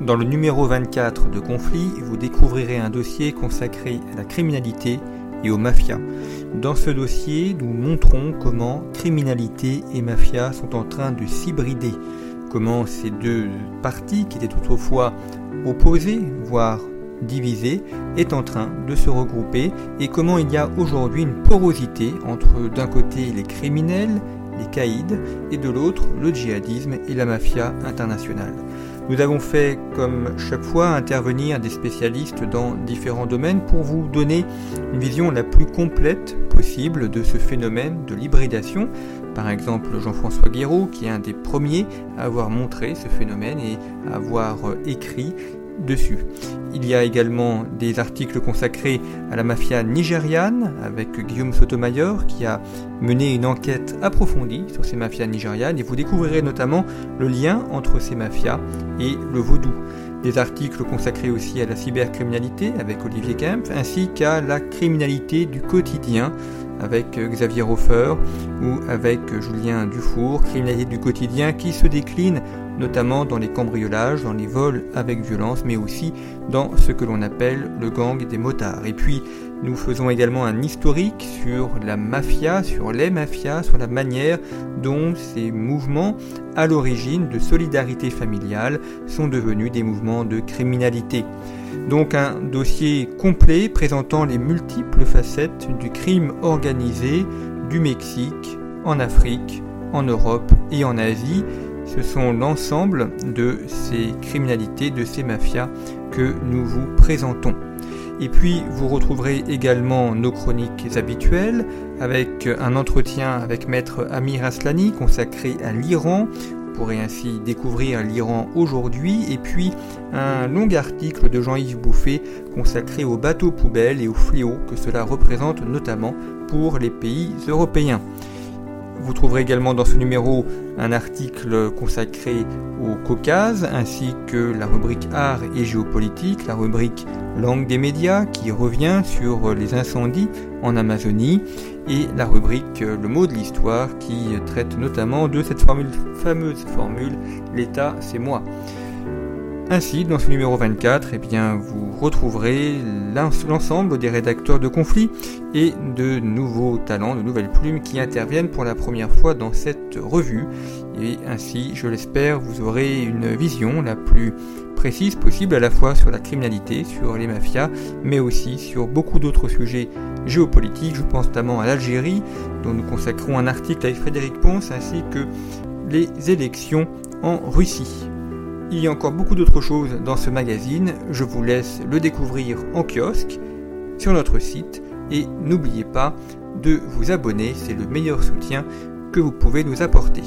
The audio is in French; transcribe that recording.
Dans le numéro 24 de Conflit, vous découvrirez un dossier consacré à la criminalité et aux mafias. Dans ce dossier, nous montrons comment criminalité et mafia sont en train de s'hybrider, comment ces deux parties qui étaient autrefois opposées, voire divisées, est en train de se regrouper et comment il y a aujourd'hui une porosité entre d'un côté les criminels, les caïds, et de l'autre le djihadisme et la mafia internationale. Nous avons fait, comme chaque fois, intervenir des spécialistes dans différents domaines pour vous donner une vision la plus complète possible de ce phénomène de l'hybridation. Par exemple, Jean-François Guéraud, qui est un des premiers à avoir montré ce phénomène et à avoir écrit Il y a également des articles consacrés à la mafia nigériane avec Guillaume Sotomayor qui a mené une enquête approfondie sur ces mafias nigérianes et vous découvrirez notamment le lien entre ces mafias et le vaudou. Des articles consacrés aussi à la cybercriminalité avec Olivier Kempf ainsi qu'à la criminalité du quotidien avec Xavier Hofer ou avec Julien Dufour, criminalité du quotidien qui se décline notamment dans les cambriolages, dans les vols avec violence, mais aussi dans ce que l'on appelle le gang des motards. Et puis, nous faisons également un historique sur la mafia, sur les mafias, sur la manière dont ces mouvements, à l'origine de solidarité familiale, sont devenus des mouvements de criminalité. Donc un dossier complet présentant les multiples facettes du crime organisé du Mexique, en Afrique, en Europe et en Asie, ce sont l'ensemble de ces criminalités, de ces mafias que nous vous présentons. Et puis vous retrouverez également nos chroniques habituelles avec un entretien avec maître Amir Aslani consacré à l'Iran. Vous pourrez ainsi découvrir l'Iran aujourd'hui et puis un long article de Jean-Yves Bouffet consacré aux bateaux poubelles et aux fléaux que cela représente notamment pour les pays européens. Vous trouverez également dans ce numéro un article consacré au Caucase, ainsi que la rubrique Art et géopolitique, la rubrique Langue des médias qui revient sur les incendies en Amazonie, et la rubrique Le mot de l'histoire qui traite notamment de cette fameuse formule L'État c'est moi. Ainsi, dans ce numéro 24, eh bien, vous retrouverez l'ensemble des rédacteurs de conflits et de nouveaux talents, de nouvelles plumes qui interviennent pour la première fois dans cette revue. Et ainsi, je l'espère, vous aurez une vision la plus précise possible à la fois sur la criminalité, sur les mafias, mais aussi sur beaucoup d'autres sujets géopolitiques. Je pense notamment à l'Algérie, dont nous consacrons un article avec Frédéric Ponce, ainsi que les élections en Russie. Il y a encore beaucoup d'autres choses dans ce magazine, je vous laisse le découvrir en kiosque, sur notre site, et n'oubliez pas de vous abonner, c'est le meilleur soutien que vous pouvez nous apporter.